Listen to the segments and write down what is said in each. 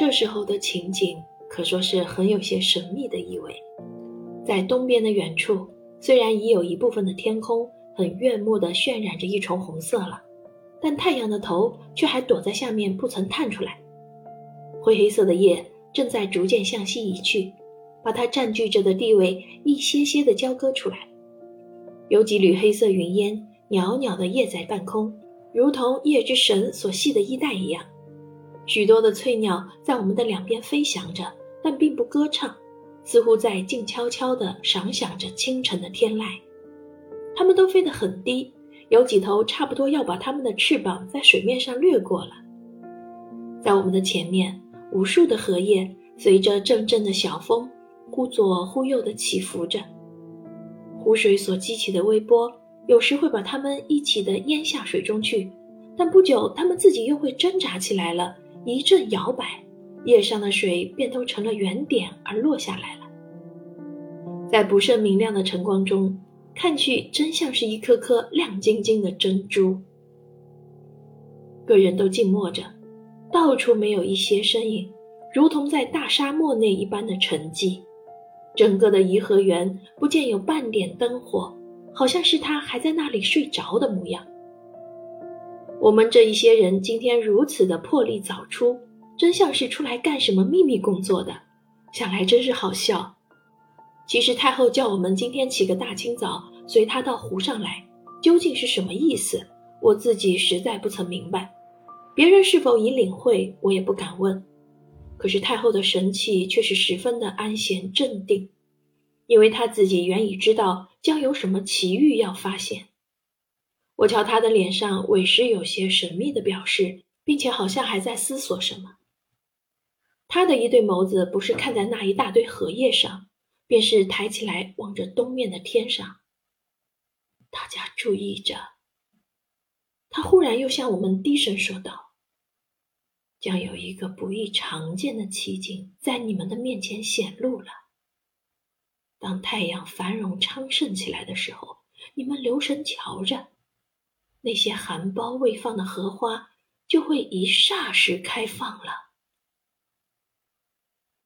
这时候的情景可说是很有些神秘的意味。在东边的远处，虽然已有一部分的天空很悦目的渲染着一重红色了，但太阳的头却还躲在下面不曾探出来。灰黑色的夜正在逐渐向西移去，把它占据着的地位一些些的交割出来。有几缕黑色云烟袅袅的曳在半空，如同夜之神所系的衣带一样。许多的翠鸟在我们的两边飞翔着，但并不歌唱，似乎在静悄悄地赏享着清晨的天籁。它们都飞得很低，有几头差不多要把它们的翅膀在水面上掠过了。在我们的前面，无数的荷叶随着阵阵的小风忽左忽右地起伏着，湖水所激起的微波有时会把它们一起的淹下水中去，但不久它们自己又会挣扎起来了。一阵摇摆，叶上的水便都成了圆点而落下来了。在不甚明亮的晨光中，看去真像是一颗颗亮晶晶的珍珠。个人都静默着，到处没有一些身影，如同在大沙漠内一般的沉寂。整个的颐和园不见有半点灯火，好像是他还在那里睡着的模样。我们这一些人今天如此的破例早出，真像是出来干什么秘密工作的。想来真是好笑。其实太后叫我们今天起个大清早，随她到湖上来，究竟是什么意思？我自己实在不曾明白。别人是否已领会，我也不敢问。可是太后的神气却是十分的安闲镇定，因为她自己原已知道将有什么奇遇要发现。我瞧他的脸上委实有些神秘的表示，并且好像还在思索什么。他的一对眸子不是看在那一大堆荷叶上，便是抬起来望着东面的天上。大家注意着。他忽然又向我们低声说道：“将有一个不易常见的奇景在你们的面前显露了。当太阳繁荣昌盛起来的时候，你们留神瞧着。”那些含苞未放的荷花就会一霎时开放了。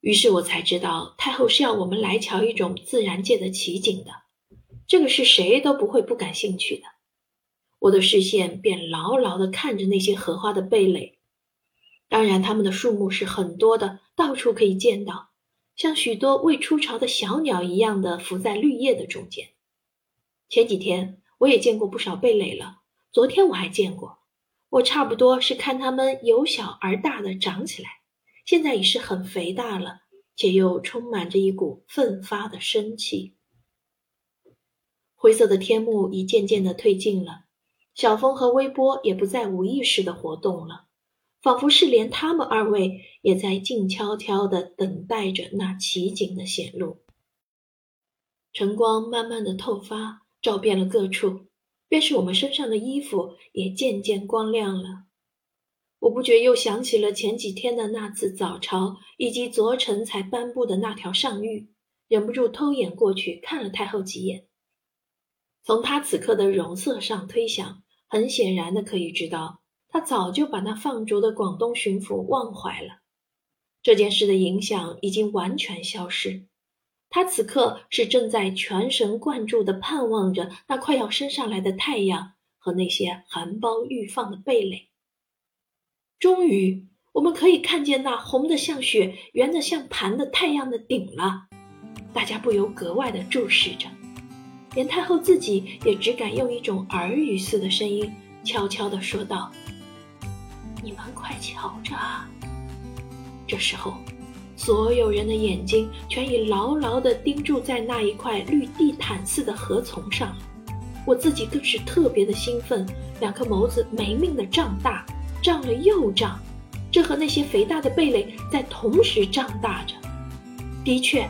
于是我才知道，太后是要我们来瞧一种自然界的奇景的。这个是谁都不会不感兴趣的。我的视线便牢牢地看着那些荷花的蓓蕾，当然，它们的数目是很多的，到处可以见到，像许多未出巢的小鸟一样的浮在绿叶的中间。前几天我也见过不少蓓蕾了。昨天我还见过，我差不多是看它们由小而大的长起来，现在已是很肥大了，且又充满着一股奋发的生气。灰色的天幕已渐渐的退尽了，小风和微波也不再无意识的活动了，仿佛是连他们二位也在静悄悄的等待着那奇景的显露。晨光慢慢的透发，照遍了各处。便是我们身上的衣服也渐渐光亮了，我不觉又想起了前几天的那次早朝，以及昨晨才颁布的那条上谕，忍不住偷眼过去看了太后几眼。从她此刻的容色上推想，很显然的可以知道，她早就把那放逐的广东巡抚忘怀了，这件事的影响已经完全消失。他此刻是正在全神贯注地盼望着那快要升上来的太阳和那些含苞欲放的蓓蕾。终于，我们可以看见那红的像雪、圆的像盘的太阳的顶了。大家不由格外地注视着，连太后自己也只敢用一种耳语似的声音悄悄地说道：“你们快瞧着啊！”这时候。所有人的眼睛全已牢牢地盯住在那一块绿地毯似的禾丛上，我自己更是特别的兴奋，两颗眸子没命地胀大，胀了又胀，这和那些肥大的贝类在同时胀大着。的确，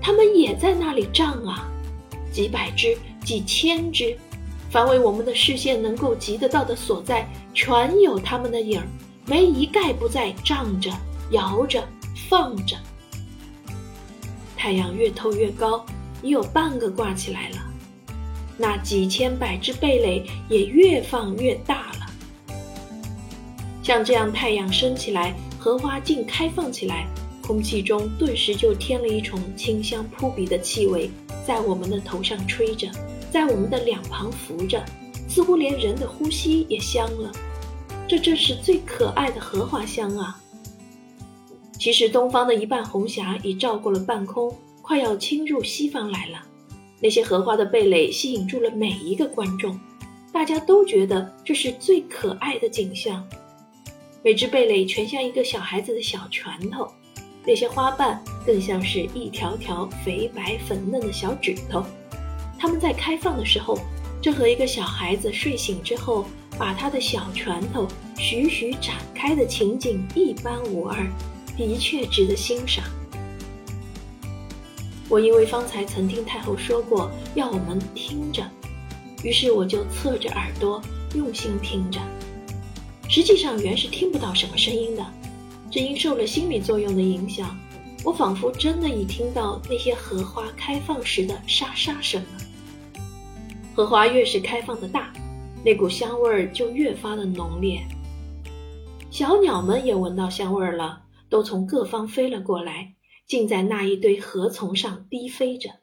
它们也在那里胀啊，几百只、几千只，凡为我们的视线能够及得到的所在，全有它们的影儿，没一概不在胀着、摇着。放着，太阳越透越高，已有半个挂起来了。那几千百只蓓蕾也越放越大了。像这样太阳升起来，荷花竟开放起来，空气中顿时就添了一重清香扑鼻的气味，在我们的头上吹着，在我们的两旁拂着，似乎连人的呼吸也香了。这正是最可爱的荷花香啊！其实东方的一半红霞已照过了半空，快要侵入西方来了。那些荷花的蓓蕾吸引住了每一个观众，大家都觉得这是最可爱的景象。每只蓓蕾全像一个小孩子的小拳头，那些花瓣更像是一条条肥白粉嫩的小指头。它们在开放的时候，正和一个小孩子睡醒之后把他的小拳头徐徐展开的情景一般无二，的确值得欣赏。我因为方才曾听太后说过要我们听着，于是我就侧着耳朵用心听着。实际上原是听不到什么声音的，只因受了心理作用的影响，我仿佛真的已听到那些荷花开放时的沙沙声了。荷花越是开放的大，那股香味儿就越发的浓烈。小鸟们也闻到香味儿了，都从各方飞了过来。竟在那一堆禾丛上低飞着，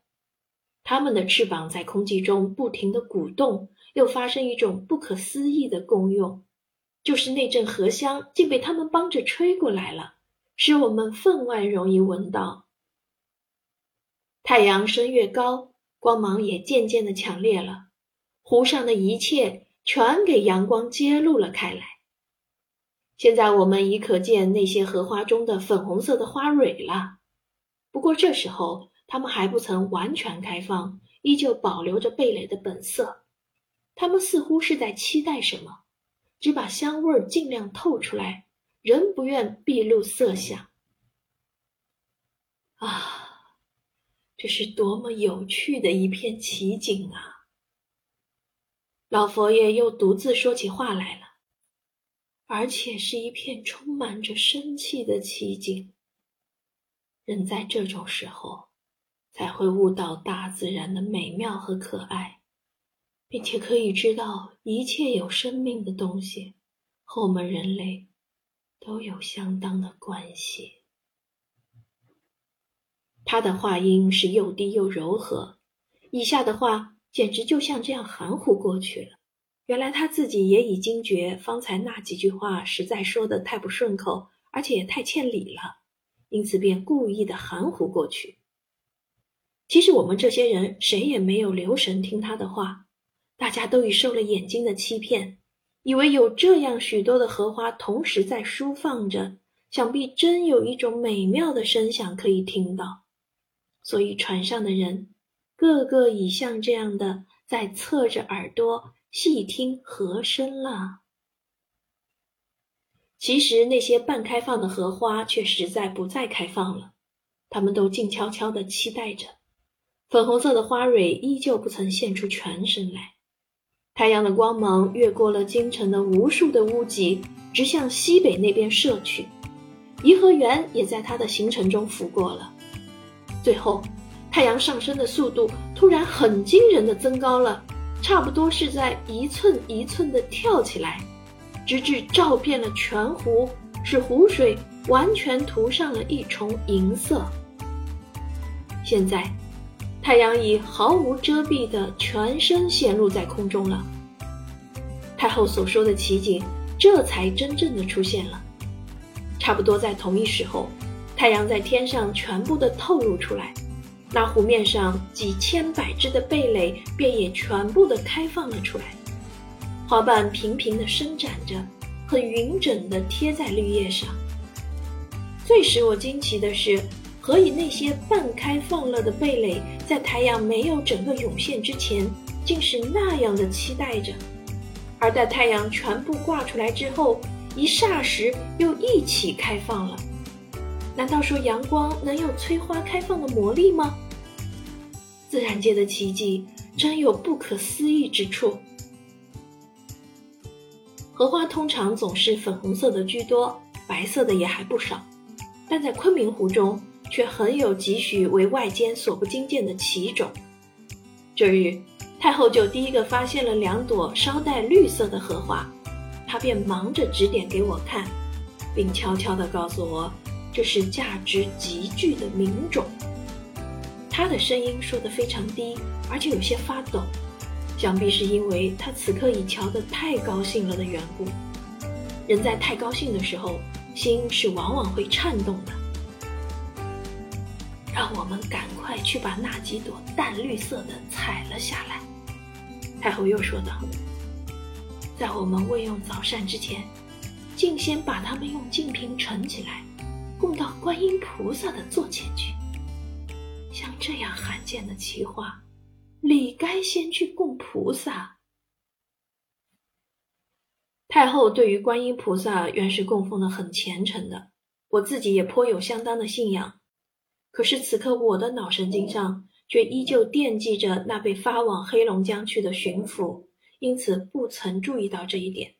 它们的翅膀在空气中不停地鼓动，又发生一种不可思议的功用，就是那阵荷香竟被它们帮着吹过来了，使我们分外容易闻到。太阳升越高，光芒也渐渐的强烈了，湖上的一切全给阳光揭露了开来。现在我们已可见那些荷花中的粉红色的花蕊了。不过这时候，它们还不曾完全开放，依旧保留着蓓蕾的本色。它们似乎是在期待什么，只把香味儿尽量透出来，仍不愿毕露色相。啊，这是多么有趣的一片奇景啊！老佛爷又独自说起话来了，而且是一片充满着生气的奇景。人在这种时候，才会悟到大自然的美妙和可爱，并且可以知道一切有生命的东西和我们人类都有相当的关系。他的话音是又低又柔和，以下的话简直就像这样含糊过去了。原来他自己也已惊觉，方才那几句话实在说的太不顺口，而且也太欠礼了。因此，便故意的含糊过去。其实，我们这些人谁也没有留神听他的话，大家都已受了眼睛的欺骗，以为有这样许多的荷花同时在舒放着，想必真有一种美妙的声响可以听到。所以，船上的人个个已像这样的在侧着耳朵细听和声了。其实那些半开放的荷花却实在不再开放了，它们都静悄悄地期待着。粉红色的花蕊依旧不曾现出全身来。太阳的光芒越过了京城的无数的屋脊，直向西北那边射去。颐和园也在它的行程中拂过了。最后，太阳上升的速度突然很惊人的增高了，差不多是在一寸一寸地跳起来。直至照遍了全湖，使湖水完全涂上了一重银色。现在，太阳已毫无遮蔽的全身显露在空中了。太后所说的奇景，这才真正的出现了。差不多在同一时候，太阳在天上全部的透露出来，那湖面上几千百只的蓓蕾便也全部的开放了出来。花瓣平平的伸展着，很匀整地贴在绿叶上。最使我惊奇的是，何以那些半开放了的蓓蕾，在太阳没有整个涌现之前，竟是那样的期待着；而在太阳全部挂出来之后，一霎时又一起开放了。难道说阳光能有催花开放的魔力吗？自然界的奇迹真有不可思议之处。荷花通常总是粉红色的居多，白色的也还不少，但在昆明湖中却很有几许为外间所不经见的奇种。这日，太后就第一个发现了两朵稍带绿色的荷花，她便忙着指点给我看。并悄悄地告诉我，这是价值极巨的名种。他的声音说得非常低，而且有些发抖，想必是因为他此刻已瞧得太高兴了的缘故。人在太高兴的时候，心是往往会颤动的。让我们赶快去把那几朵淡绿色的采了下来。太后又说道：“在我们未用早膳之前，竟先把它们用净瓶盛起来，供到观音菩萨的座前去。像这样罕见的奇话，理该先去供菩萨。”太后对于观音菩萨原是供奉的很虔诚的，我自己也颇有相当的信仰。可是此刻我的脑神经上却依旧惦记着那被发往黑龙江去的巡抚，因此不曾注意到这一点。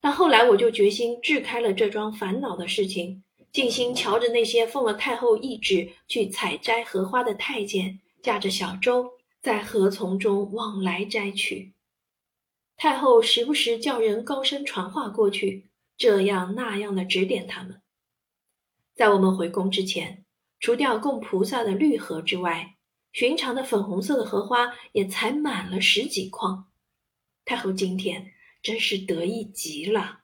但后来我就决心治开了这桩烦恼的事情，静心瞧着那些奉了太后懿旨去采摘荷花的太监，驾着小舟在河丛中往来摘取。太后时不时叫人高声传话过去，这样那样的指点他们。在我们回宫之前。除掉供菩萨的绿荷之外，寻常的粉红色的荷花也采满了十几筐。太后今天真是得意极了。